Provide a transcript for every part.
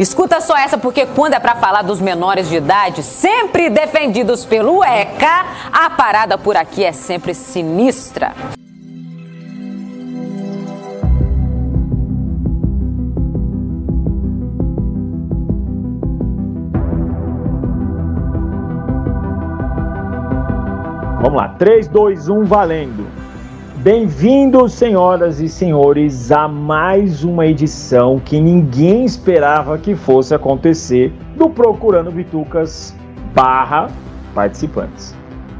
Escuta só essa, porque quando é para falar dos menores de idade, sempre defendidos pelo ECA, a parada por aqui é sempre sinistra. Vamos lá, 3, 2, 1, valendo. Bem-vindos, senhoras e senhores, a mais uma edição que ninguém esperava que fosse acontecer do Procurando Bitucas barra participantes.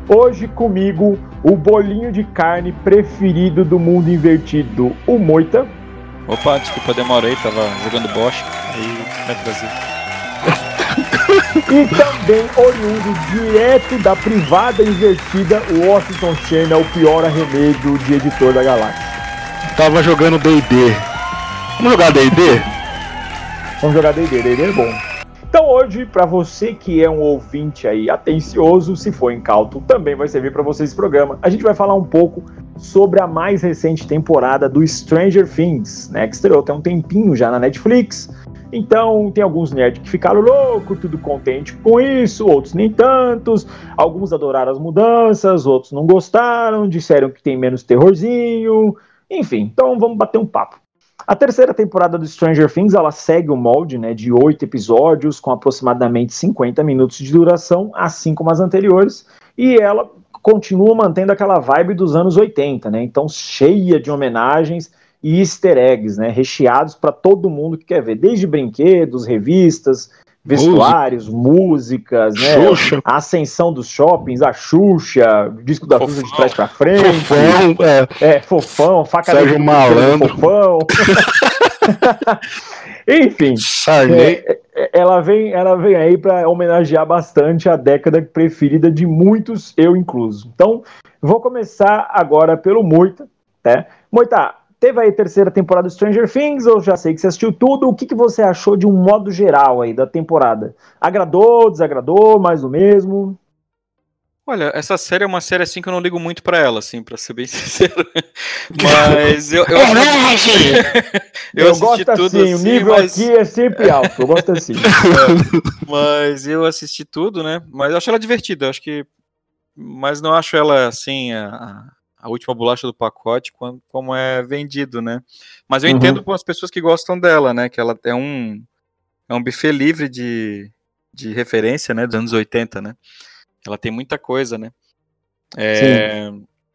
Hoje comigo, o bolinho de carne preferido do mundo invertido, o Moita. Opa, desculpa, demorei, tava jogando Bosch, aí me atrasei. E também oriundo direto da privada invertida, o Washington Chen é o pior arremedo de editor da galáxia. Tava jogando D&D. Vamos jogar D&D? Vamos jogar D&D, D&D é bom. Então hoje, para você que é um ouvinte aí atencioso, se for incauto, também vai servir para você esse programa. A gente vai falar um pouco sobre a mais recente temporada do Stranger Things, né, que estreou até um tempinho já na Netflix. Então, tem alguns nerds que ficaram loucos, tudo contente com isso, outros nem tantos. Alguns adoraram as mudanças, outros não gostaram, disseram que tem menos terrorzinho. Enfim, então vamos bater um papo. A terceira temporada do Stranger Things, ela segue o molde, né, de oito episódios com aproximadamente 50 minutos de duração, assim como as anteriores, e ela continua mantendo aquela vibe dos anos 80, né? Então, cheia de homenagens e easter eggs, né, recheados para todo mundo que quer ver, desde brinquedos, revistas, vestuários, músicas, né, Xuxa. a ascensão dos shoppings, a Xuxa, disco da Xuxa de trás para frente, fofão, é, é fofão, faca Sérgio de Malandro, fofão. Enfim, é, é, ela vem, ela vem aí para homenagear bastante a década preferida de muitos, eu incluso. Então, vou começar agora pelo Moita, né? Moita, Teve aí a terceira temporada do Stranger Things, eu já sei que você assistiu tudo. O que, que você achou de um modo geral aí da temporada? Agradou, desagradou, mais do mesmo? Olha, essa série é uma série assim que eu não ligo muito para ela, assim, para ser bem sincero. Mas eu eu, eu, eu, eu gosto tudo assim, assim, o nível mas... aqui é sempre alto. Eu gosto assim. É, mas eu assisti tudo, né? Mas eu acho ela divertida, eu acho que mas não acho ela assim a a última bolacha do pacote quando, como é vendido, né? Mas eu uhum. entendo com as pessoas que gostam dela, né? Que ela é um, é um buffet livre de, de referência, né? Dos anos 80, né? Ela tem muita coisa, né? É,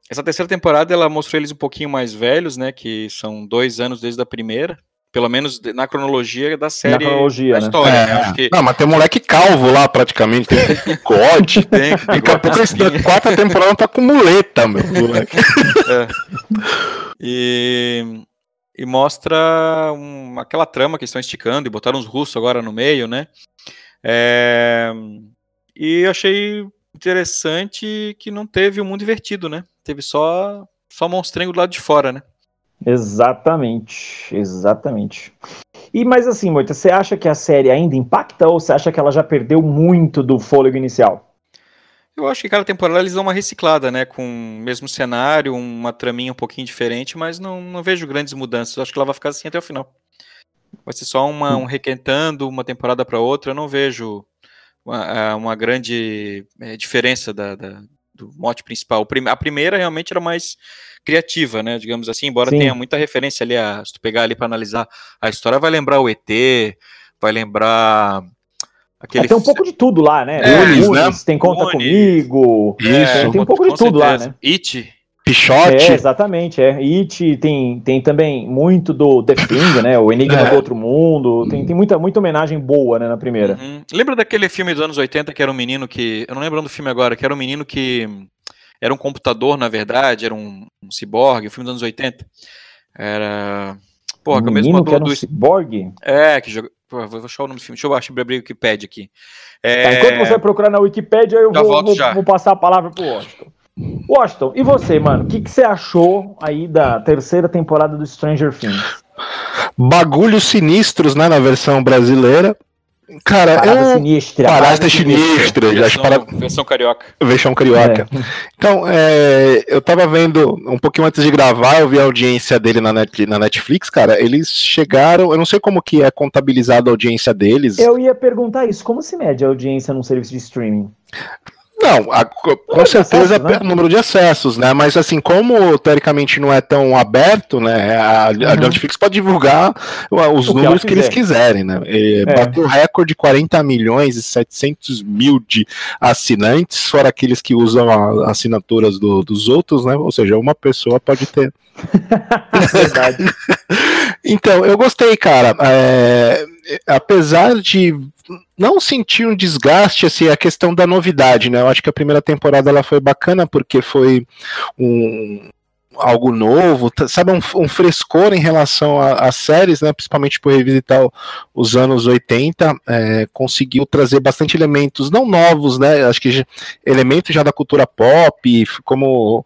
essa terceira temporada ela mostrou eles um pouquinho mais velhos, né? Que são dois anos desde a primeira pelo menos na cronologia da série. Na cronologia, da né? história, é. né? que... Não, mas tem um moleque calvo lá, praticamente. Tem bigode. tem, Daqui a pouco a quarta temporada tá com muleta, meu moleque. É. E, e mostra um, aquela trama que estão esticando e botaram os russos agora no meio, né? É, e achei interessante que não teve o um mundo invertido, né? Teve só, só monstrengo do lado de fora, né? Exatamente, exatamente. E mas assim, Moita, você acha que a série ainda impacta ou você acha que ela já perdeu muito do fôlego inicial? Eu acho que cada temporada eles dão uma reciclada, né? Com o mesmo cenário, uma traminha um pouquinho diferente, mas não, não vejo grandes mudanças. Eu acho que ela vai ficar assim até o final. Vai ser só uma, um requentando uma temporada para outra. Eu não vejo uma, uma grande é, diferença da, da, do mote principal. A primeira realmente era mais criativa, né? Digamos assim, embora Sim. tenha muita referência ali, a, se tu pegar ali para analisar a história, vai lembrar o ET, vai lembrar aquele. É, tem um pouco de tudo lá, né? É, Unis, né? Tem conta Unis. comigo. Isso. É, tem um pouco de tudo certeza. lá, né? It. Pichote. É, exatamente, é. It tem, tem também muito do The Thing, né? O Enigma é. do Outro Mundo. Tem, tem muita, muita homenagem boa, né, na primeira. Uhum. Lembra daquele filme dos anos 80 que era um menino que. Eu não lembro do filme agora, que era um menino que era um computador, na verdade, era um, um ciborgue, um filme dos anos 80. Era. Porra, que é o mesmo que era um do. Ciborgue? É, que joga. Pô, vou achar o nome do filme. Deixa eu achar, abrir o Wikipedia aqui. É... Tá, enquanto você vai procurar na Wikipedia, eu vou, vou, vou, passar a palavra pro Washington. Washington, e você, mano? O que, que você achou aí da terceira temporada do Stranger Things? Bagulhos sinistros, né, na versão brasileira. Cara, Parada eu... sinistra. Parada sinistra. Versão, para... versão carioca. Versão carioca. É. Então, é, eu tava vendo um pouquinho antes de gravar, eu vi a audiência dele na, net, na Netflix, cara. Eles chegaram, eu não sei como que é contabilizada a audiência deles. Eu ia perguntar isso, como se mede a audiência num serviço de streaming? Não, a, com Número certeza acessos, né? o número de acessos, né? Mas assim, como teoricamente não é tão aberto, né? A, a Netflix pode divulgar o- os Uhum. O que números ela que eles quiser. quiserem, né? E É. Bateu o recorde de 40 milhões e 700 mil de assinantes, fora aqueles que usam a- assinaturas do- dos outros, né? Ou seja, uma pessoa pode ter Verdade. então, eu gostei, cara. É, apesar de não sentir um desgaste, assim, a questão da novidade, né? Eu acho que a primeira temporada ela foi bacana porque foi um algo novo, tá- sabe, um, um frescor em relação às séries, né, principalmente por revisitar o- os anos 80, é, conseguiu trazer bastante elementos, não novos, né, acho que elementos já da cultura pop, como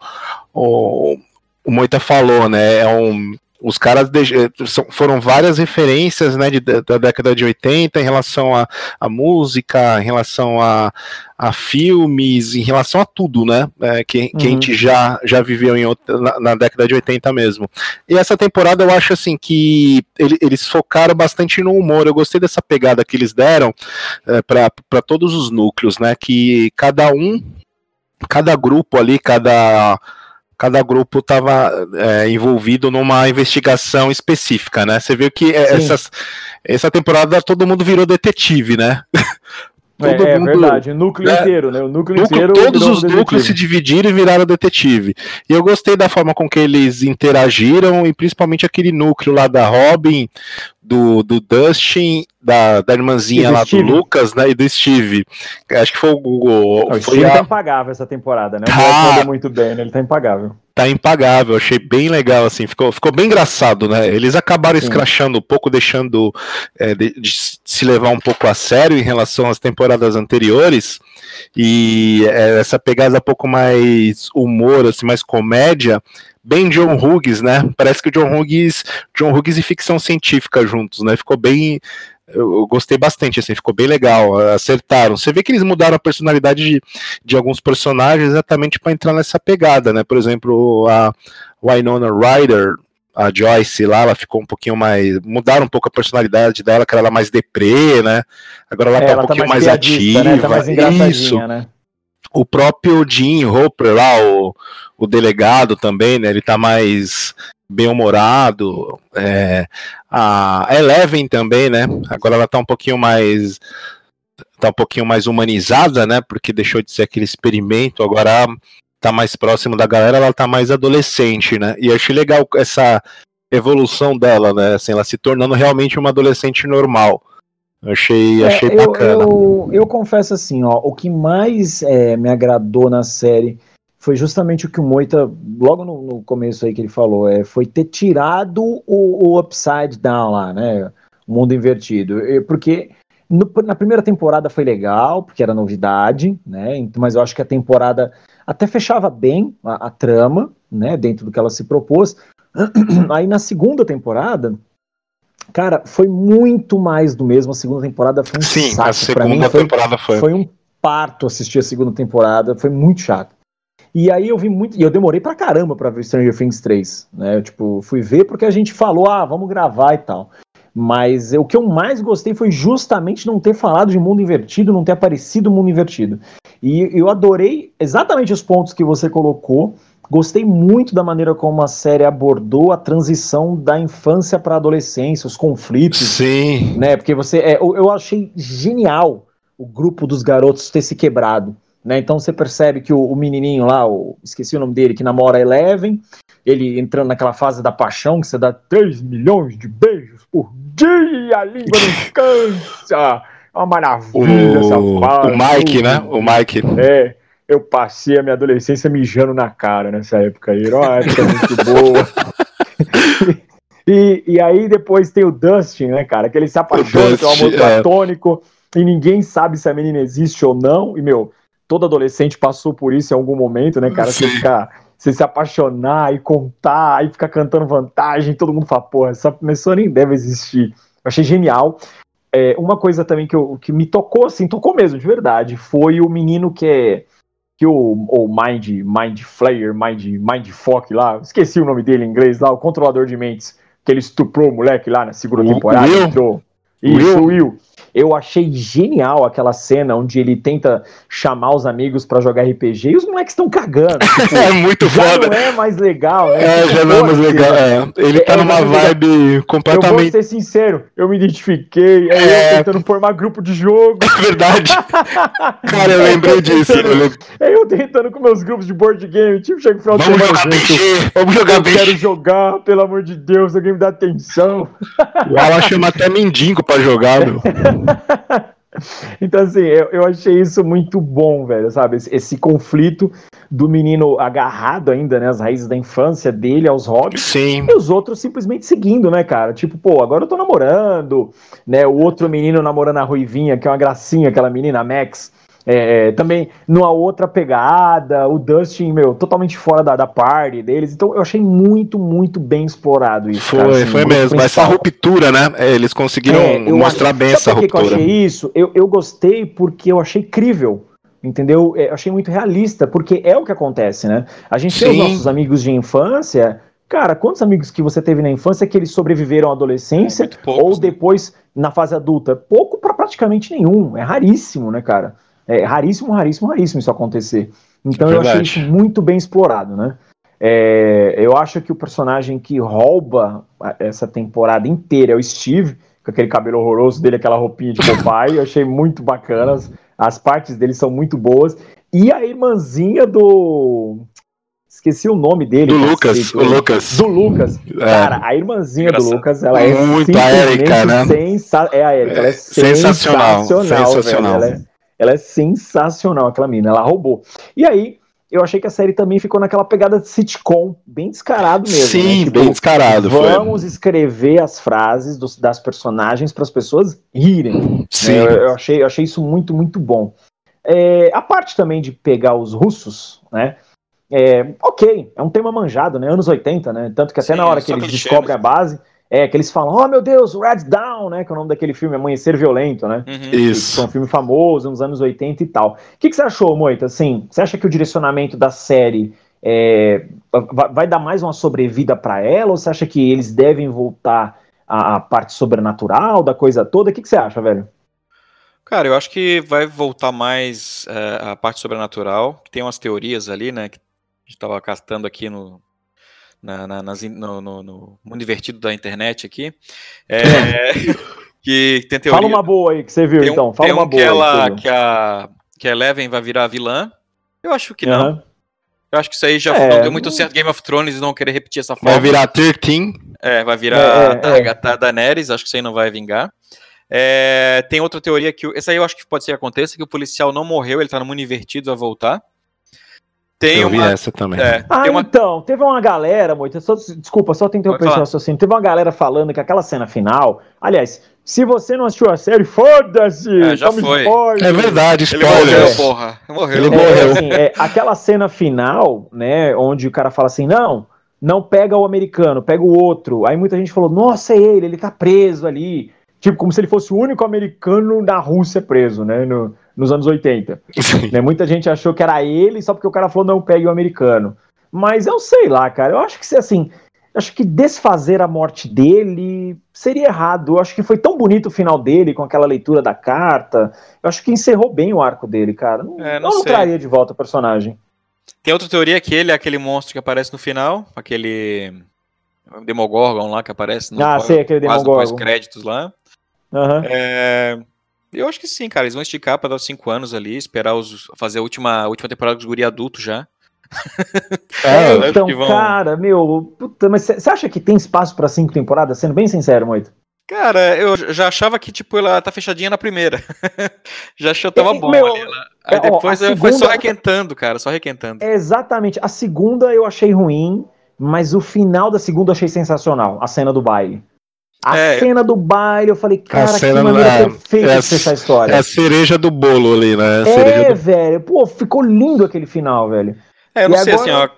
o, o Moita falou, né, é um os caras de- eh, foram várias referências né, de- da década de 80 em relação a, a música, em relação a, a filmes, em relação a tudo, né? eh, que, que a Uhum. gente já, já viveu em na, na década de 80 mesmo. E essa temporada eu acho assim que ele- eles focaram bastante no humor. Eu gostei dessa pegada que eles deram para todos os núcleos, né? Que cada um, cada grupo ali, cada cada grupo estava envolvido numa investigação específica, né? Você viu que é, essas, essa temporada todo mundo virou detetive, né? Todo é, é mundo- verdade, o núcleo né? inteiro, né? O núcleo, Núcleo- inteiro. todos os núcleos se detetive. dividiram e viraram detetive. E eu gostei da forma com que eles interagiram, e principalmente aquele núcleo lá da Robin, do, do Dustin, da, da irmãzinha do lá Steve. do Lucas, né? E do Steve. Acho que foi o. o- Não, O foi Steve a- tá impagável essa temporada, né? O Tá. mandou muito bem, né? Ele tá impagável. Tá impagável, achei bem legal, assim, ficou, ficou bem engraçado, né? Eles acabaram Sim. escrachando um pouco, deixando é, de, de se levar um pouco a sério em relação às temporadas anteriores, e é, essa pegada um pouco mais humor, assim, mais comédia, bem John Hughes, né? Parece que o John Hughes, John Hughes e ficção científica juntos, né? Ficou bem. Eu, gostei bastante, assim, ficou bem legal. Acertaram. Você vê que eles mudaram a personalidade de, de alguns personagens exatamente para entrar nessa pegada, né? Por exemplo, a Winona Ryder, a Joyce lá, ela ficou um pouquinho mais. Mudaram um pouco a personalidade dela, que era ela mais deprê, né? Agora ela É, tá um pouquinho mais, piadista, ativa. Né? Tá mais Isso né? o próprio Jim Hopper lá, o, o delegado também, né? Ele tá mais bem-humorado. É, a Eleven também, né? Agora ela tá um pouquinho mais. Tá um pouquinho mais humanizada, né? Porque deixou de ser aquele experimento, agora tá mais próximo da galera, ela tá mais adolescente, né? E eu achei legal essa evolução dela, né? Assim, ela se tornando realmente uma adolescente normal. Eu achei, É, achei eu, bacana. Eu, eu confesso assim, ó, o que mais é, me agradou na série foi justamente o que o Moita, logo no, no começo aí que ele falou, é, foi ter tirado o, o upside down lá, né? O mundo invertido. Porque no- na primeira temporada foi legal, porque era novidade, né? Mas eu acho que a temporada até fechava bem a, a trama, né? Dentro do que ela se propôs. Aí na segunda temporada, cara, foi muito mais do mesmo. A segunda temporada foi um Sim, saco a pra mim. segunda Foi, temporada foi. foi um parto assistir a segunda temporada, foi muito chato. E aí eu vi muito, e eu demorei pra caramba pra ver Stranger Things 3, né? Eu, tipo, fui ver porque a gente falou, ah, vamos gravar e tal. Mas eu- o que eu mais gostei foi justamente não ter falado de mundo invertido, não ter aparecido mundo invertido. E eu adorei exatamente os pontos que você colocou. Gostei muito da maneira como a série abordou a transição da infância para a adolescência, os conflitos, Sim. né? Porque você, é, eu, eu achei genial o grupo dos garotos ter se quebrado, né? Então você percebe que o, o menininho lá, o, esqueci o nome dele, que namora Eleven, ele entrando naquela fase da paixão que você dá 3 milhões de beijos por dia, a língua não cansa, é uma maravilha essa O, fase. o Mike, né? O Mike. É, eu passei a minha adolescência mijando na cara nessa época aí. Era uma época muito boa. E, e aí depois tem o Dustin, né, cara? Que ele se apaixona, que é um amor é. platônico, e ninguém sabe se a menina existe ou não. E, meu, todo adolescente passou por isso em algum momento, né, cara? Você ficar. Você se apaixonar e contar, aí ficar cantando vantagem, todo mundo fala, porra, essa pessoa nem deve existir. Eu achei genial. é, uma coisa também que, eu, que me tocou, assim, tocou mesmo, de verdade, foi o menino que é. Que o, o Mind, Mind Flayer, Mind, Mind Fock lá, esqueci o nome dele em inglês lá, o controlador de mentes, que ele estuprou o moleque lá na segunda temporada. Will? Entrou. Isso, Will. Eu achei genial aquela cena onde ele tenta chamar os amigos pra jogar RPG e os moleques estão cagando. Tipo, É muito já foda. não é mais legal, né? É, Tipo, já não é mais legal. né? é. Ele tá É, numa é mais vibe Eu vou completamente. ser sincero, eu me identifiquei, É. eu tentando formar grupo de jogo, Verdade. Cara, eu lembrei disso. eu aí eu tentando com meus grupos de board game, tipo, chega no final de Vamos semana, jogar gente, BG. Vamos jogar eu quero jogar, pelo amor de Deus, alguém me dá atenção. Alan chama até mendigo pra jogar, meu. Então, assim, eu, eu achei isso muito bom, velho, sabe? Esse, esse conflito do menino agarrado ainda, né, às raízes da infância dele, aos hobbies, Sim. e os outros simplesmente seguindo, né, cara? Tipo, pô, agora eu tô namorando, né? O outro menino namorando a Ruivinha, que é uma gracinha, aquela menina, a Max. É, também numa outra pegada, o Dustin, meu, totalmente fora da, da party deles. Então eu achei muito, muito bem explorado isso. Foi, cara, assim, foi mesmo. Essa principal. ruptura, né? é, Eles conseguiram É, mostrar bem essa por que eu ruptura. achei isso? Eu, eu gostei porque eu achei crível. Entendeu? É, Eu achei muito realista, porque é o que acontece, né? A gente tem os Sim. nossos amigos de infância. Cara, quantos amigos que você teve na infância que eles sobreviveram à adolescência poucos, ou né? depois na fase adulta? Pouco para praticamente nenhum. É raríssimo, né, cara? É raríssimo, raríssimo, raríssimo isso acontecer. Então É eu achei isso muito bem explorado, né? É, eu acho que o personagem que rouba essa temporada inteira é o Steve, com aquele cabelo horroroso dele, aquela roupinha de Popeye. eu achei muito bacana. As, partes dele são muito boas. E a irmãzinha do. Esqueci o nome dele. Do Lucas, o Lucas. Do Lucas. É. Cara, a irmãzinha do. Lucas, ela é Muito a Erika, né? sensa- É a Erika, ela é Sensacional, sensacional. sensacional. velho. Ela, é, ela é sensacional, aquela mina. Ela roubou. E aí, eu achei que a série também ficou naquela pegada de sitcom, bem descarado mesmo. Sim, né? Tipo, bem descarado. Foi. Vamos escrever as frases dos- das personagens para as pessoas rirem. Sim. né? Eu, eu achei, eu achei isso muito, muito bom. É, a parte também de pegar os russos, né? É, ok, é um tema manjado, né? Anos 80, né? Tanto que até Sim, na hora que eles descobrem né? a base, é que eles falam, oh meu Deus, Red Down, né? Que é o nome daquele filme, Amanhecer Violento, né? Uhum. Que Isso. foi um filme famoso nos anos 80 e tal. O que, que você achou, Moita? Assim, você acha que o direcionamento da série é, vai, vai dar mais uma sobrevida para ela? Ou você acha que eles devem voltar à, à parte sobrenatural da coisa toda? O que, que você acha, velho? Cara, eu acho que vai voltar mais é, a parte sobrenatural, que tem umas teorias ali, né? Que a gente tava castando aqui no, na- na- nas no, no- no mundo invertido da internet aqui. É, que tem teoria. Fala uma boa aí que você viu, tem um, então. Fala tem uma um que, boa. aí ela, viu. que, a, que a Eleven vai virar vilã. Eu acho que não. Aham. Eu acho que isso aí já É, não deu muito não- certo Game of Thrones e não querer repetir essa Vai forma. virar 13. É, vai virar É, é, a Agatha Daenerys, acho que isso aí não vai vingar. É, tem outra teoria que. Essa aí eu acho que pode ser que aconteça, que o policial não morreu, ele tá no mundo invertido, vai voltar. Tem Eu vi uma. essa também. É, Ah, tem uma então, teve uma galera, Moita, só, desculpa, só tem interromper esse falar. raciocínio. Teve uma galera falando que aquela cena final. Aliás, se você não assistiu a série, foda-se! É, já foi. spoiler. É verdade, Ele morreu, porra. Morreu. Ele É, morreu. assim, é, aquela cena final, né, onde o cara fala assim, não, não pega o americano, pega o outro. Aí muita gente falou, nossa, é ele, ele tá preso ali. Tipo, como se ele fosse o único americano na Rússia preso, né, no- nos anos 80. Sim. Né, muita gente achou que era ele só porque o cara falou, não pegue o americano. Mas eu sei lá, cara, eu acho que se assim, acho que desfazer a morte dele seria errado. Eu acho que foi tão bonito o final dele com aquela leitura da carta. Eu acho que encerrou bem o arco dele, cara. Não, É, não não traria de volta o personagem. Tem outra teoria que ele é aquele monstro que aparece no final, aquele Demogorgon lá que aparece no Ah, pós- sei, aquele Demogorgon. pós-créditos lá. Aham. É, eu acho que sim, cara. Eles vão esticar pra dar os 5 anos ali, esperar os, fazer a última, a última temporada dos guri adultos já. É, então, vão- cara, meu, puta, mas você acha que tem espaço pra cinco temporadas? Sendo bem sincero, Moito. Cara, eu já achava que, tipo, ela tá fechadinha na primeira. já achei que tava É, bom meu, ali. Ela... Aí é, ó, depois a eu- foi só segunda- requentando, cara, só requentando. É exatamente. A segunda eu achei ruim, mas o final da segunda eu achei sensacional. A cena do baile. A É. cena do baile, eu falei, cara, que cena maneira é- perfeita é de fechar a história. É a cereja do bolo ali, né? A cereja É, do... velho. Pô, ficou lindo aquele final, velho. É, eu não E sei, agora- assim,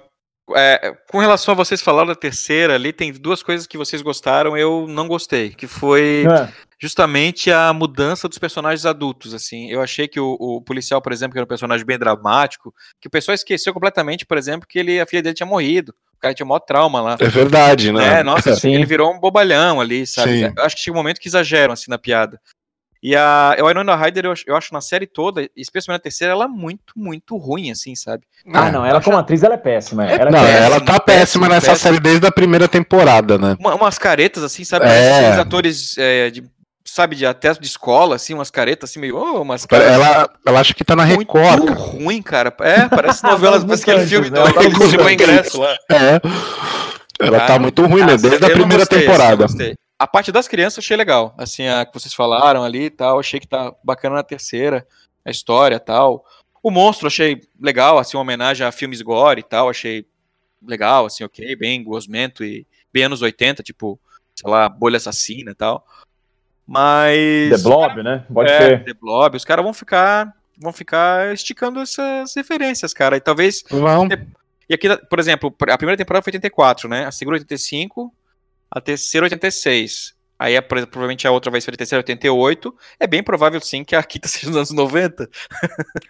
ó. é, com relação a vocês falaram da terceira ali, tem duas coisas que vocês gostaram, eu não gostei. Que foi. É. justamente a mudança dos personagens adultos, assim. Eu achei que o, o, policial, por exemplo, que era um personagem bem dramático, que o pessoal esqueceu completamente, por exemplo, que ele, a filha dele tinha morrido. O cara tinha maior trauma lá. É verdade, né? É, nossa, ele virou um bobalhão ali, sabe? Sim. Eu acho que chega um momento que exageram, assim, na piada. E a, Winona Ryder, eu, eu acho na série toda, especialmente na terceira, ela é muito, muito ruim, assim, sabe? Ah, não, ela como atriz, ela é péssima. É, ela é não, péssima, ela tá péssima, péssima nessa péssima. série desde a primeira temporada, né? Uma, umas caretas, assim, sabe? É. Esses atores é, de sabe, de até de escola, assim, umas caretas assim, meio. Oh, umas caras, ela, ela acha que tá na Record. Muito ruim, cara. É, parece novela, parece aquele filme né? do aquele ingresso lá. É. Ela tá cara, tá muito ruim, né? Desde a primeira gostei, temporada. Assim, a parte das crianças eu achei legal. Assim, a que vocês falaram ali e tal, achei que tá bacana na terceira, a história e tal. O monstro achei legal, assim, uma homenagem a filmes gore e tal, achei legal, assim, ok, bem gosmento e bem anos 80, tipo, sei lá, bolha assassina e tal. Mas. The Blob, né? Pode é, ser. The Blob, os caras vão ficar. Vão ficar esticando essas referências, cara. E talvez. Vão. E aqui, por exemplo, a primeira temporada foi 84, né? A segunda 85, a terceira 86. Aí a, provavelmente a outra vai ser a terceira 88. É bem provável sim que a quinta seja nos anos 90.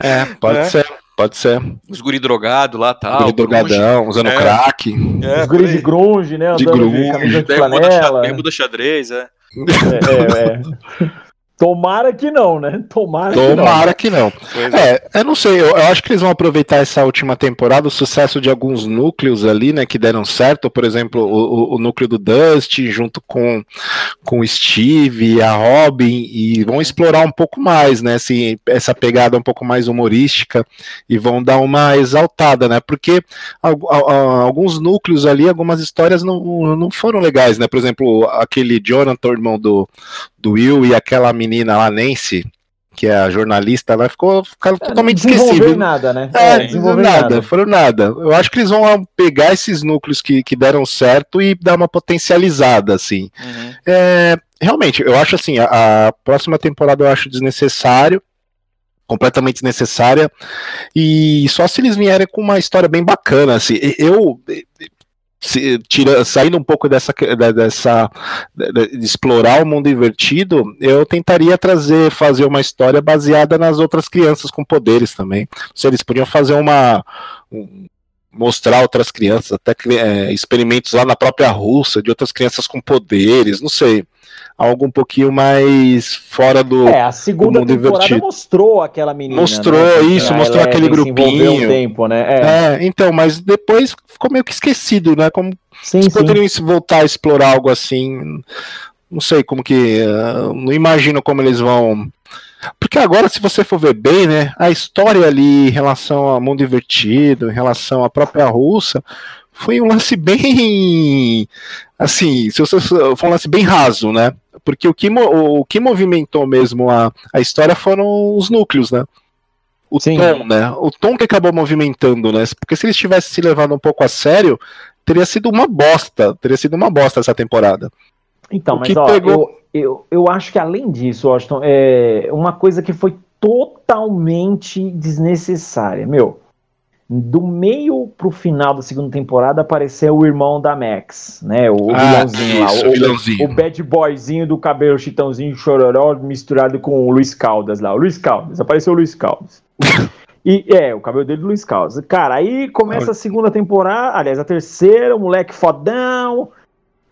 É, pode é. ser. Pode ser. Os guri drogado lá, tal. Guri drogadão, usando é. crack. É, Os guri de grunge, né? De grunge. De bermuda, bermuda xadrez, é. É, é, é. Tomara que não, né? Tomara, Tomara que não. Que não. É. é, eu não sei, eu, eu, acho que eles vão aproveitar essa última temporada, o sucesso de alguns núcleos ali, né, que deram certo, por exemplo, o, o, núcleo do Dusty, junto com, com o Steve, a Robin, e vão explorar um pouco mais, né, assim, essa pegada um pouco mais humorística, e vão dar uma exaltada, né, porque alguns núcleos ali, algumas histórias não, não foram legais, né, por exemplo, aquele Jonathan, irmão do, do Will, e aquela menina lá, Nancy, que é a jornalista, ela ficou, ficou é, totalmente esquecível. nada, né? É, é desenvolver nada, nada, foram nada. Eu acho que eles vão pegar esses núcleos que, que deram certo e dar uma potencializada, assim. Uhum. É, realmente, eu acho assim, a, a, próxima temporada eu acho desnecessário, completamente desnecessária, e só se eles vierem com uma história bem bacana, assim, eu se, tira, saindo um pouco dessa, dessa de, explorar o mundo invertido, eu tentaria trazer, fazer uma história baseada nas outras crianças com poderes também. Se eles podiam fazer uma um, mostrar outras crianças, até é, experimentos lá na própria Rússia de outras crianças com poderes, não sei algo um pouquinho mais fora do. É, a segunda temporada invertido. mostrou aquela menina. Mostrou né? isso, mostrou aquele grupinho. Um tempo, né? É. é. então, mas depois ficou meio que esquecido, né? Como sim, sim. poderiam voltar a explorar algo assim. Não sei como que. Uh, não imagino como eles vão. Porque agora, se você for ver bem, né, a história ali em relação ao mundo invertido, em relação à própria Rússia, foi um lance bem. Assim, se você for um lance bem raso, né? porque o que, o que movimentou mesmo a, a história foram os núcleos, né? O Sim. tom, né? O tom que acabou movimentando, né? Porque se eles tivessem se levado um pouco a sério, teria sido uma bosta. Teria sido uma bosta essa temporada. Então, o mas ó, pegou... eu, eu, eu acho que além disso, Washington, é uma coisa que foi totalmente desnecessária. Meu, do meio pro final da segunda temporada apareceu o irmão da Max, né? O, ah, vilãozinho isso, lá. O, vilãozinho. o bad boyzinho do cabelo chitãozinho chororó misturado com o Luiz Caldas lá. O Luiz Caldas, apareceu o Luiz Caldas. e é, o cabelo dele do Luiz Caldas. Cara, aí começa a segunda temporada, aliás, a terceira, o moleque fodão,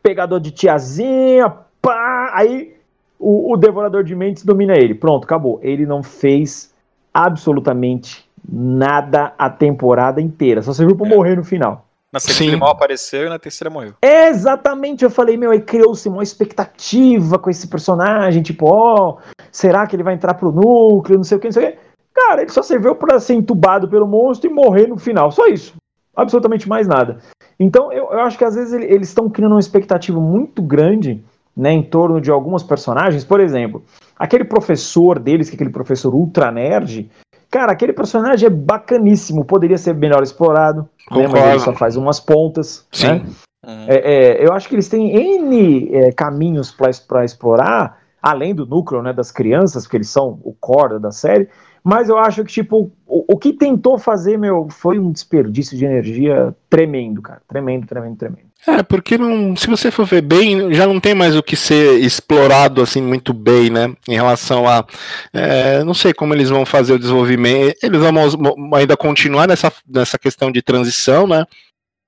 pegador de tiazinha, pá, aí o, o devorador de mentes domina ele. Pronto, acabou. Ele não fez absolutamente nada a temporada inteira. Só serviu pra é. morrer no final. Na segunda ele mal apareceu e na terceira morreu. Exatamente, eu falei, meu, aí criou-se uma expectativa com esse personagem, tipo, ó, oh, será que ele vai entrar pro núcleo, não sei o que, não sei o que. Cara, ele só serviu para ser entubado pelo monstro e morrer no final, só isso. Absolutamente mais nada. Então, eu, eu acho que às vezes eles estão criando uma expectativa muito grande, né, em torno de alguns personagens. Por exemplo, aquele professor deles, que é aquele professor ultra nerd, Cara, aquele personagem é bacaníssimo, poderia ser melhor explorado, né, mas ele só faz umas pontas. Sim. Né? Uhum. É, é, eu acho que eles têm N é, caminhos para explorar, além do núcleo né, das crianças, porque eles são o core da série. Mas eu acho que, tipo, o, o que tentou fazer, meu, foi um desperdício de energia tremendo, cara. Tremendo, tremendo, tremendo. É, porque não, se você for ver bem, já não tem mais o que ser explorado assim muito bem, né? Em relação a. É, não sei como eles vão fazer o desenvolvimento. Eles vão ainda continuar nessa, nessa questão de transição, né?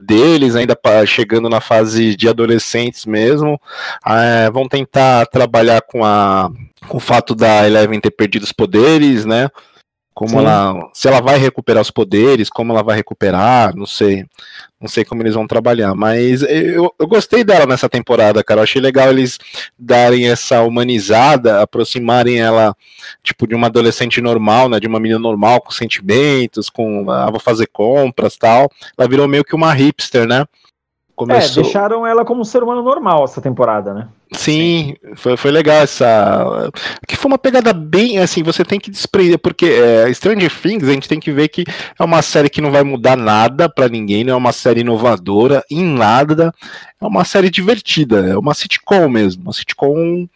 Deles, ainda chegando na fase de adolescentes mesmo. É, vão tentar trabalhar com, a, com o fato da Eleven ter perdido os poderes, né? Como Sim. ela. Se ela vai recuperar os poderes, como ela vai recuperar, não sei. Não sei como eles vão trabalhar. Mas eu, eu gostei dela nessa temporada, cara. Eu achei legal eles darem essa humanizada, aproximarem ela, tipo, de uma adolescente normal, né? De uma menina normal, com sentimentos, com. Ah, vou fazer compras tal. Ela virou meio que uma hipster, né? Começou... É, deixaram ela como um ser humano normal essa temporada, né? Sim, foi, foi legal essa. Que foi uma pegada bem assim, você tem que desprender, porque é, Stranger Things a gente tem que ver que é uma série que não vai mudar nada para ninguém, não é uma série inovadora em nada, é uma série divertida, é uma sitcom mesmo, uma sitcom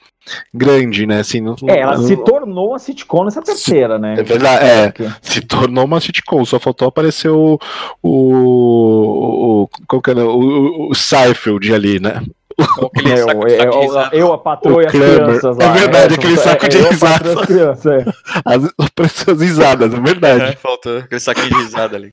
grande, né? Assim, não, é, ela não, se tornou uma sitcom nessa terceira, se, né? É verdade, é, se tornou uma sitcom, só faltou aparecer o o, o, qual que é, o, o Seinfeld ali, né? Aquele é, saco, é, saco eu, eu, a patroa e as crianças lá. É verdade, é, aquele saco é, de risadas. As, crianças, é. as, as risadas, é verdade. É, faltou aquele saquinho de risada ali.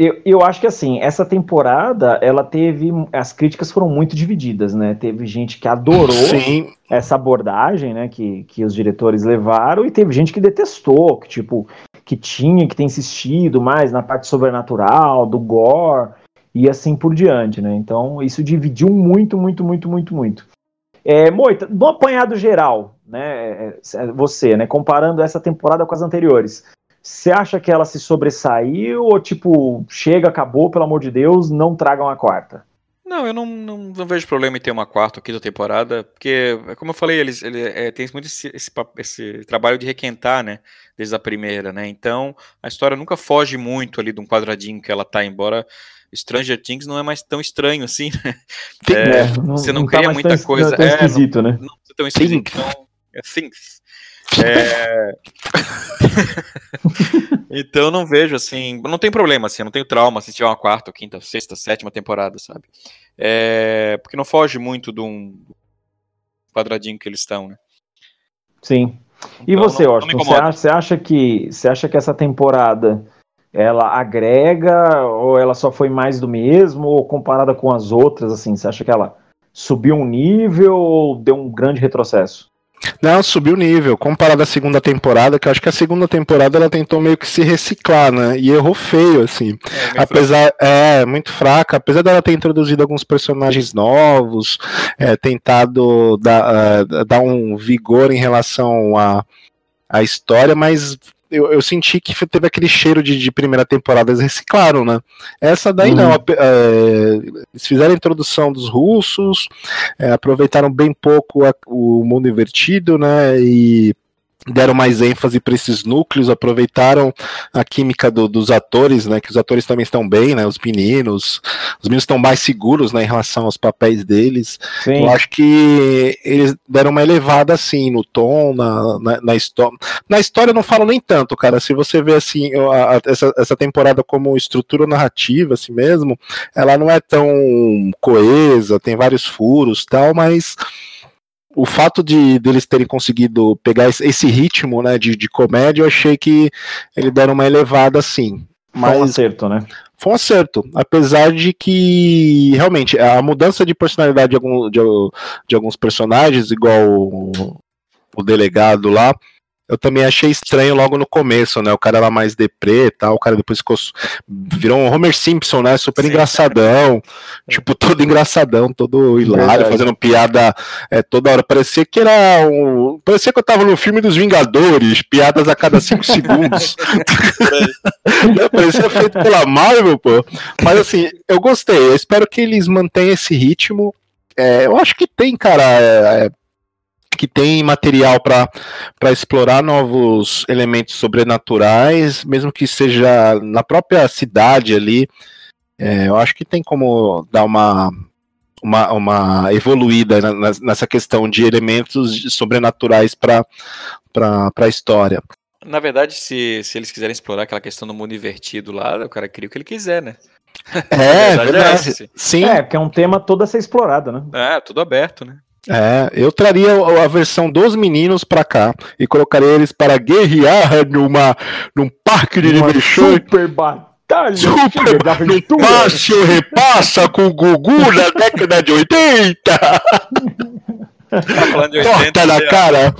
Eu, eu acho que assim, essa temporada, ela teve. As críticas foram muito divididas, né? Teve gente que adorou Sim. essa abordagem, né? Que, que os diretores levaram, e teve gente que detestou, que, tipo, que tinha que ter insistido mais na parte sobrenatural, do gore e assim por diante, né? Então isso dividiu muito, muito, muito, muito, muito. É, Moita, no apanhado geral, né? É, é, você, né? Comparando essa temporada com as anteriores, você acha que ela se sobressaiu ou tipo chega, acabou, pelo amor de Deus, não tragam a quarta? Não, eu não, não, não, vejo problema em ter uma quarta ou quinta temporada, porque, como eu falei, eles, eles é, tem muito esse, esse, esse, trabalho de requentar, né, desde a primeira, né, então a história nunca foge muito ali de um quadradinho que ela tá, embora Stranger Things não é mais tão estranho assim, né? É, é, não, você não, não tá cria tá muita tão, coisa. Tão é, esquisito, não, né? Não, não tão esquisito. Então, é Things. É... então não vejo assim, não tem problema assim, não tenho trauma se tiver uma quarta, quinta, sexta, sétima temporada, sabe? É... Porque não foge muito de um quadradinho que eles estão, né? Sim. E então, você, Austin, você acha, você acha que você acha que essa temporada ela agrega ou ela só foi mais do mesmo ou comparada com as outras assim você acha que ela subiu um nível ou deu um grande retrocesso não, subiu o nível. Comparado à segunda temporada, que eu acho que a segunda temporada ela tentou meio que se reciclar, né? E errou feio, assim. É, apesar, fraca. é, muito fraca. Apesar dela ter introduzido alguns personagens novos, é, tentado dar, uh, dar um vigor em relação à a, a história, mas eu, eu, senti que teve aquele cheiro de, de, primeira temporada, eles reciclaram, né? Essa daí uhum. não. É, eles fizeram a introdução dos russos, é, aproveitaram bem pouco a, o mundo invertido, né? E deram mais ênfase para esses núcleos, aproveitaram a química do, dos atores, né? Que os atores também estão bem, né? Os meninos, os meninos estão mais seguros, né? Em relação aos papéis deles. Sim. Eu acho que eles deram uma elevada assim no tom, na, na, na história. Na história eu não falo nem tanto, cara. Se você vê assim a, a, essa, essa temporada como estrutura narrativa, assim mesmo, ela não é tão coesa, tem vários furos, tal, mas o fato de deles terem conseguido pegar esse ritmo né, de, de comédia, eu achei que eles deram uma elevada assim. Mas foi um acerto, né? Foi um acerto, apesar de que realmente a mudança de personalidade de, algum, de, de alguns personagens, igual o, o delegado lá, eu também achei estranho logo no começo, né? O cara era mais deprê e tal, o cara depois ficou, virou um Homer Simpson, né? Super Sim. engraçadão, tipo, todo engraçadão, todo hilário, Verdade. fazendo piada é, toda hora. Parecia que era um. Parecia que eu tava no filme dos Vingadores, piadas a cada cinco segundos. Parecia feito pela Marvel, pô. Mas assim, eu gostei, eu espero que eles mantenham esse ritmo. É, eu acho que tem, cara. É, que tem material para explorar novos elementos sobrenaturais, mesmo que seja na própria cidade ali. É, eu acho que tem como dar uma, uma, uma evoluída nessa questão de elementos sobrenaturais para a história. Na verdade, se, se eles quiserem explorar aquela questão do mundo invertido lá, o cara cria o que ele quiser, né? É, verdade é verdade. Sim, É, porque é um tema todo a ser explorado, né? É, tudo aberto, né? É, eu traria a versão dos meninos pra cá e colocaria eles para guerrear numa, num parque de diversões. super batalha Super aventura. Passe ou repassa com o Gugu na década de 80. Tá falando de 80, Corta na ó, cara.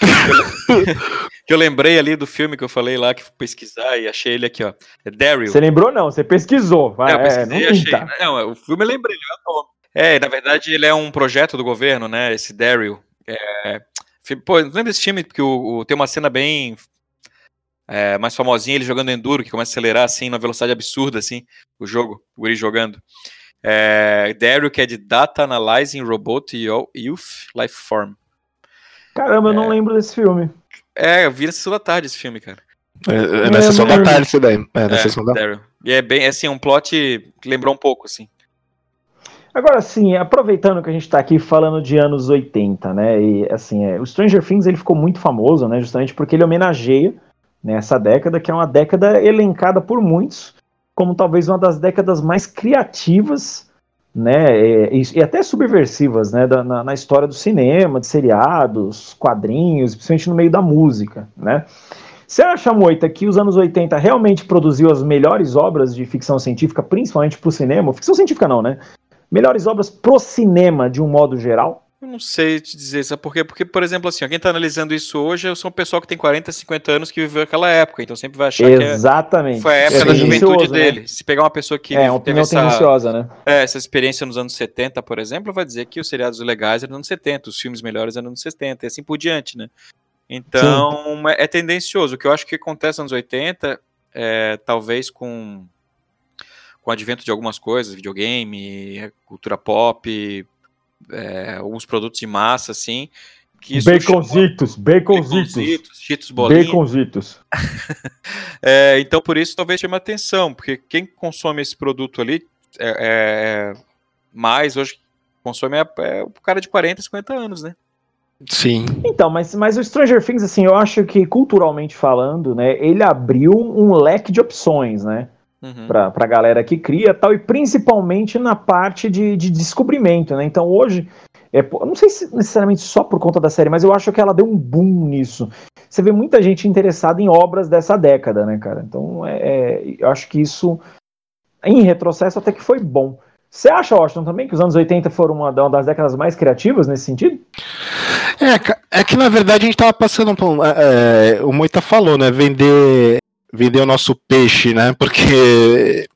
que eu lembrei ali do filme que eu falei lá, que fui pesquisar e achei ele aqui, ó. É Daryl. Você lembrou não, você pesquisou. É, eu é, pesquisei não e achei. Não, o filme eu lembrei, ele é o nome. É, na verdade ele é um projeto do governo, né? Esse Daryl. É, pô, não lembro desse filme, porque o, o- tem uma cena bem é, mais famosinha, ele jogando enduro, que começa a acelerar assim, na velocidade absurda, assim, o jogo, o guri jogando. É, Daryl, que é de Data Analyzing Robot Yo- Youth Lifeform. Caramba, eu não É. lembro desse filme. É, eu vi na sessão da tarde esse filme, cara. É, é na É, sessão não da tarde, isso daí. É, na É, sessão da Daryl. E é bem, assim, um plot que lembrou um pouco, assim. Agora, assim, aproveitando que a gente tá aqui falando de anos 80, né? E assim, é, o Stranger Things ele ficou muito famoso, né? Justamente porque ele homenageia né, essa década, que é uma década elencada por muitos como talvez uma das décadas mais criativas, né? E, e até subversivas, né? Da, na, na história do cinema, de seriados, quadrinhos, principalmente no meio da música, né? Você acha, Moita, que os anos 80 realmente produziu as melhores obras de ficção científica, principalmente pro cinema? Ficção científica não, né? Melhores obras pro cinema de um modo geral? Eu não sei te dizer, sabe por quê? Porque, por exemplo, assim, ó, quem tá analisando isso hoje são um pessoal que tem 40, 50 anos que viveu aquela época, então sempre vai achar que é- Exatamente. foi a época da Tendencioso, juventude né? dele. Se pegar uma pessoa que É, uma teve essa, né? é, essa experiência nos anos 70, por exemplo, vai dizer que os seriados legais eram nos anos 70, os filmes melhores eram nos 70, e assim por diante, né? Então, é, é tendencioso. O que eu acho que acontece nos anos 80, é, talvez com, com o advento de algumas coisas, videogame, cultura pop, é, alguns produtos de massa, assim, que isso chamou- Baconzitos, baconzitos, Baconzitos, Cheetos bolinha. baconzitos. É, então, por isso, talvez chame atenção, porque quem consome esse produto ali, é, é- mais hoje, consome é, é o cara de 40, 50 anos, né? Sim. Então, mas, mas o Stranger Things, assim, eu acho que culturalmente falando, né, ele abriu um leque de opções, né? Uhum. pra, pra galera que cria tal, e principalmente na parte de, de descobrimento, né? Então hoje, é, não sei se necessariamente só por conta da série, mas eu acho que ela deu um boom nisso. Você vê muita gente interessada em obras dessa década, né, cara? Então é, é, eu acho que isso, em retrocesso, até que foi bom. Você acha, Washington, também que os anos 80 foram uma, uma das décadas mais criativas nesse sentido? É, é que na verdade a gente tava passando por. é, o Moita falou, né? Vender. Vender o nosso peixe, né? Porque.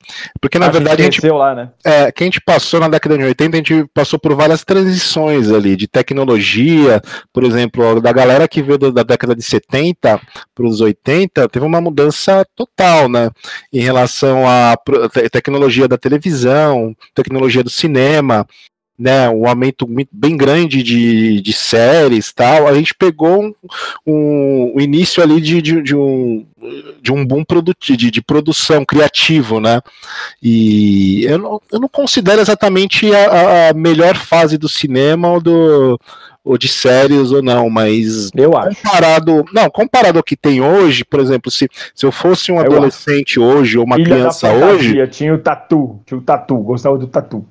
Porque na verdade a gente lá, né? é, que a gente passou na década de 80, a gente passou por várias transições ali, de tecnologia, por exemplo, da galera que veio da década de 70 para os 80, teve uma mudança total, né, em relação à tecnologia da televisão, tecnologia do cinema, né, um aumento muito- bem grande de, de séries tal, a gente pegou um, um- o início ali de, de, de um de um boom produtivo, de, de produção criativo, né? E eu não, eu não considero exatamente a, a- melhor fase do cinema ou, do, ou de séries ou não, mas Eu acho. comparado. Não, comparado ao que tem hoje, por exemplo, se, se eu fosse um Eu adolescente hoje ou uma Ilha criança hoje. Tinha o Tatu, tinha o Tatu, gostava do Tatu.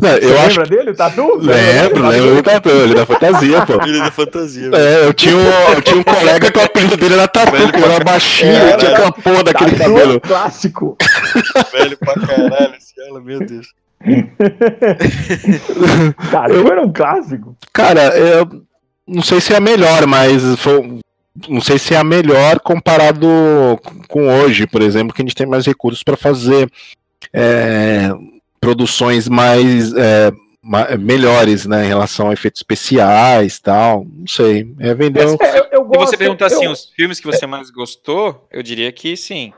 Não, Você eu acho. lembra dele, o Tatu? Lembro, lembro do Tatu, ele da fantasia, pô. Filho da fantasia. É, eu tinha, um, eu tinha um colega que o apelido dele era Tatu, Velho que ele era baixinho, É, e tinha aquela porra daquele Tatu é um cabelo. clássico. velho pra caralho, esse cara, meu Deus. Tatu era um clássico. Cara, eu não sei se é a melhor, mas foi- não sei se é a melhor comparado com hoje, por exemplo, que a gente tem mais recursos para fazer é, produções mais é, ma- melhores, né, em relação a efeitos especiais, tal. Não sei. É vender. um- É, eu, eu Se gosto, você perguntar assim, eu- os filmes que você mais gostou, eu diria que sim.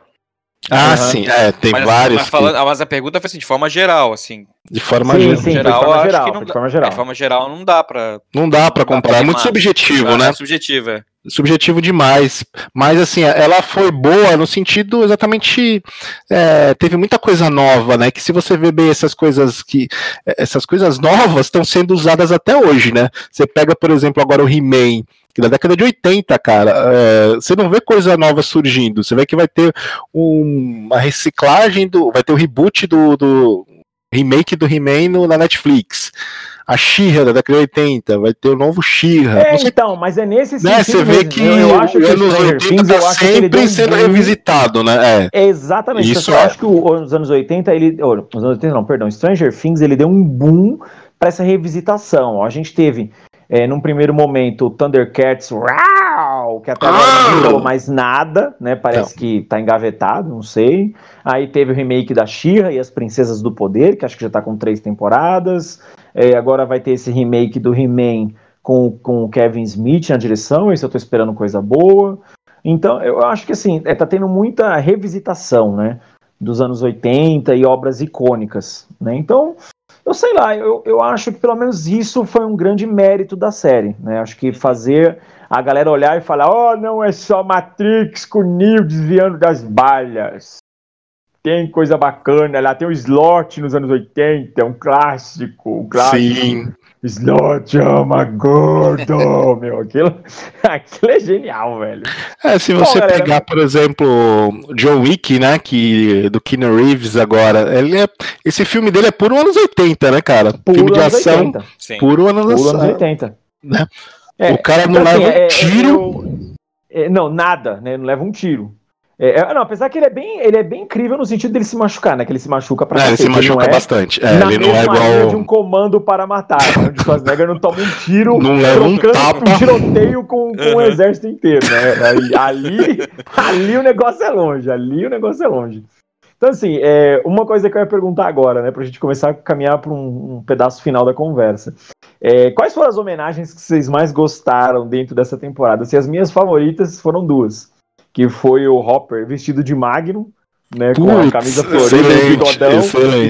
Ah, Aham. sim, é, tem mas, vários. Mas, falando, mas a pergunta foi assim, de forma geral, assim. que, de forma Sim, geral, sim, geral, de forma geral, que não de dá- forma geral. De forma geral, não dá pra. não dá dá comparar. É muito subjetivo, é né? subjetivo, é. Subjetivo demais. Mas assim, ela foi boa no sentido exatamente. É, teve muita coisa nova, né? Que se você ver bem essas coisas que. Essas coisas novas estão sendo usadas até hoje, né? Você pega, por exemplo, agora o He-Man. Que da década de 80, cara, é, você não vê coisa nova surgindo. Você vê que vai ter um, uma reciclagem do. Vai ter o reboot do, do remake do He-Man na Netflix a Xirra da década de 80, vai ter o novo Xirra. É, então, mas é nesse né, Você vê que eu, eu acho que o anos 80 tá sempre sendo um revisitado, né? É. Exatamente. Isso eu é. acho que nos anos 80, ele. Oh, nos anos 80, não, perdão, Stranger Things, ele deu um boom para essa revisitação. A gente teve, é, num primeiro momento, o Thundercats, uau, que até agora ah! não falou mais nada, né? Parece não. que tá engavetado, não sei. Aí teve o remake da Xirra e as Princesas do Poder, que acho que já tá com três temporadas. É, agora vai ter esse remake do He-Man com, com o Kevin Smith na direção, esse eu tô esperando coisa boa. Então, eu acho que assim, é, tá tendo muita revisitação, né? Dos anos 80 e obras icônicas, né? Então, eu sei lá, eu, eu acho que pelo menos isso foi um grande mérito da série, né? Acho que fazer a galera olhar e falar, oh, não é só Matrix com o Neo desviando das balhas tem coisa bacana lá, tem o Slot nos anos 80, é um clássico, um clássico. Sim. Slot ama gordo, meu, aquilo, aquilo é genial, velho. É, se você Bom, pegar, galera, por exemplo, John Wick, né, que, do Keanu Reeves agora, ele é, esse filme dele é puro anos 80, né, cara? Puro filme de ação, 80. puro anos, puro anos 80. Né? É, o cara não então, leva assim, um é, tiro... Eu, é, não, nada, né, não leva um tiro. É, é, não, apesar que ele é bem, ele é bem incrível no sentido dele se machucar, né? Que ele se machuca pra é, ele se machuca ele é bastante. É, na ele não é igual de um comando para matar, onde o Schwarzenegger não toma um tiro, não leva um, tapa. um tiroteio com, com uhum. o exército inteiro, né? Ali, ali, ali o negócio é longe, ali o negócio é longe. Então, assim, é, uma coisa que eu ia perguntar agora, né, pra gente começar a caminhar para um, um, pedaço final da conversa. É, quais foram as homenagens que vocês mais gostaram dentro dessa temporada? Assim, as minhas favoritas foram duas que foi o Hopper vestido de Magnum, né, com a camisa florida e bigodão,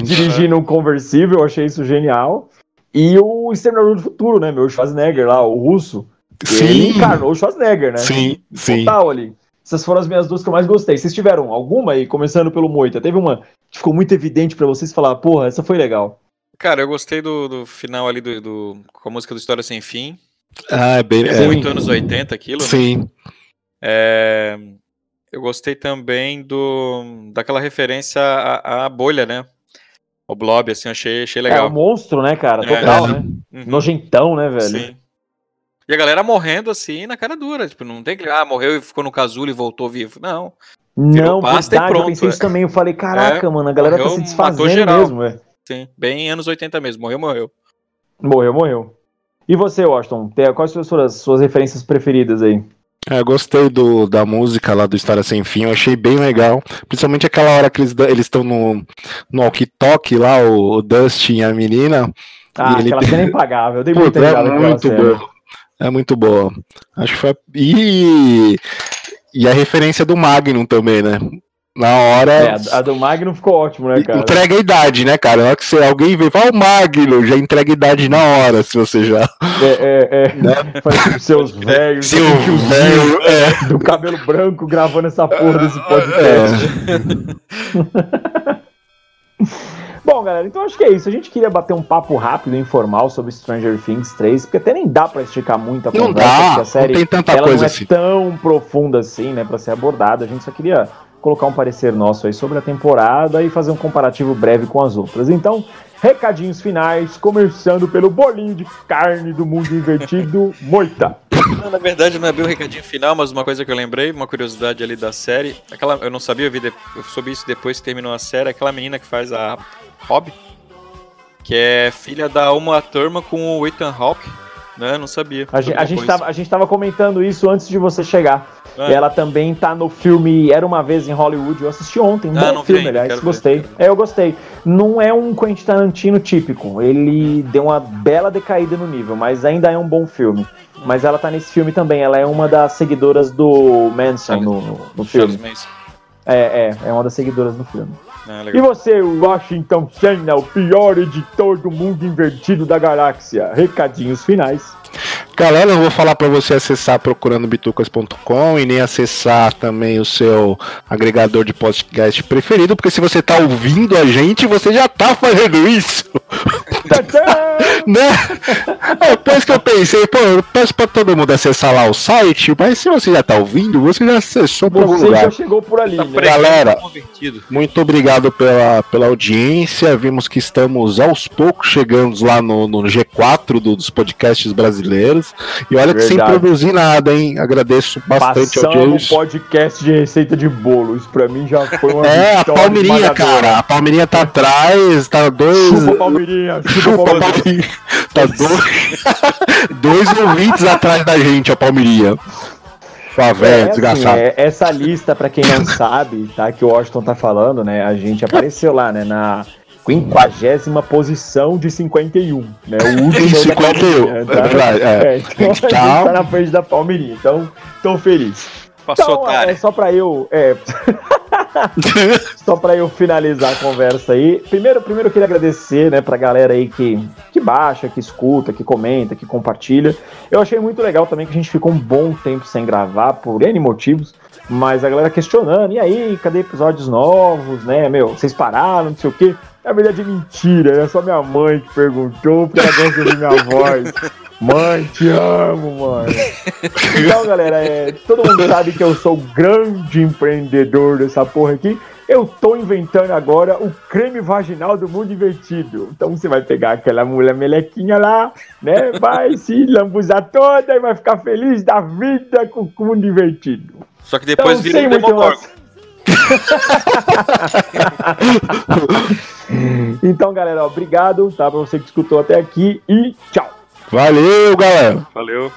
dirigindo um conversível, eu achei isso genial. E o Exterminador do Futuro, né, meu Schwarzenegger lá, o russo, sim. ele encarnou o Schwarzenegger, né? Sim, sim. Total ali. Essas foram as minhas duas que eu mais gostei. Vocês tiveram alguma aí, começando pelo Moita? Teve uma que ficou muito evidente para vocês falar, porra, essa foi legal. Cara, eu gostei do, do final ali do, do, com a música do História Sem Fim. Ah, é bem. É, muito anos 80 aquilo. Né? Sim. Né? É, eu gostei também do daquela referência à, à, bolha, né? O blob, assim, achei, achei legal. É, o monstro, né, cara? É. Total, é. né? Uhum. Nojentão, né, velho? Sim. E a galera morrendo assim na cara dura. Tipo, não tem que. Ah, morreu e ficou no casulo e voltou vivo. Não. Não, pasta verdade, e pronto. eu pensei isso também. Eu falei, caraca, é, mano, a galera tá morreu, tá se desfazendo mesmo, velho. Sim, bem anos 80 mesmo. Morreu, morreu. Morreu, morreu. E você, Washington? Quais são as suas, suas referências preferidas aí? É, eu gostei do, da música lá do História Sem Fim, eu achei bem legal. Principalmente aquela hora que eles estão no, no walkie-talkie lá, o, o Dustin e a menina. Ah, ele... aquela cena é impagável, eu dei muita é muito boa. É muito boa. Acho que foi. E, e a referência do Magnum também, né? Na hora. É, a do Magno ficou ótimo, né, cara? Entrega a idade, né, cara? Na hora que você, alguém vê, fala o Magno, já entrega a idade na hora, se você já. É, é, é. Né? Faz seus velhos, seu velho, é. do cabelo branco gravando essa porra desse podcast. É. Bom, galera, então acho que é isso. A gente queria bater um papo rápido e informal sobre Stranger Things 3, porque até nem dá para esticar muito a não conversa, dá, porque a série não tem tanta ela coisa não é assim. tão profunda assim, né, para ser abordada. A gente só queria colocar um parecer nosso aí sobre a temporada e fazer um comparativo breve com as outras. Então, recadinhos finais, começando pelo bolinho de carne do mundo invertido, Moita. na verdade, não é bem o recadinho final, mas uma coisa que eu lembrei, uma curiosidade ali da série. Aquela, eu não sabia, eu, vi eu soube isso depois que terminou a série. Aquela menina que faz a Hobby, que é filha da Uma Thurman com o Ethan Hawke, né? Não sabia. A, gente, a, gente tava, a gente tava comentando isso antes de você chegar. É. Ela também tá no filme Era Uma Vez em Hollywood. Eu assisti ontem, um ah, bom filme, vi, aliás. Gostei. Ver. É, eu gostei. Não é um Quentin Tarantino típico. Ele deu uma bela decaída no nível, mas ainda é um bom filme. Mas ela tá nesse filme também. Ela é uma das seguidoras do Manson no, no, no filme. É, é, é uma das seguidoras do filme. Ah, e você, Washington Senna, o pior editor do mundo invertido da galáxia? Recadinhos finais. Galera, eu vou falar para você acessar procurando bitucas.com e nem acessar também o seu agregador de podcast preferido, porque se você tá ouvindo a gente, você já tá fazendo isso. né? É, depois que eu pensei, pô, eu peço pra todo mundo acessar lá o site, mas se você já tá ouvindo, você já acessou por algum lugar. Você já chegou por ali, tá né? Galera, muito obrigado pela, pela audiência. Vimos que estamos aos poucos chegando lá no, no G4 do, dos podcasts brasileiros. E olha Verdade. que sem produzir nada, hein? Agradeço bastante Passamos ao um podcast de receita de bolo. Isso pra mim já foi uma É, a Palmeirinha, cara. A Palmeirinha tá atrás, tá dois. Chupa, Palmeirinha. Chupa, Palmeirinha. tá dois, dois ouvintes atrás da gente, a Palmeirinha. Favela, é, desgraçado. Assim, é, essa lista, para quem não sabe, tá? Que o Washington tá falando, né? A gente apareceu lá, né? Na quinquagésima posição de 51, né? O último 51, é tá? é verdade. É. É, então a gente tá na frente da Palmeirinha, então tô feliz. Passou, então, é só para eu, é, só para eu finalizar a conversa aí. Primeiro, primeiro eu queria agradecer, né, pra galera aí que, que baixa, que escuta, que comenta, que compartilha. Eu achei muito legal também que a gente ficou um bom tempo sem gravar por N motivos, mas a galera questionando, e aí, cadê episódios novos, né, meu, vocês pararam, não sei o quê. É verdade é mentira, é só minha mãe que perguntou, porque ela gosta de ouvir minha voz. Mãe, te amo, mãe. Então, galera, é, todo mundo sabe que eu sou o grande empreendedor dessa porra aqui. Eu tô inventando agora o creme vaginal do mundo invertido. Então você vai pegar aquela mulher melequinha lá, né? Vai se lambuzar toda e vai ficar feliz da vida com o mundo invertido. Só que depois então, vira um demogorgon. então, galera, obrigado, tá? Pra você que escutou até aqui e tchau. Valeu, galera. Valeu.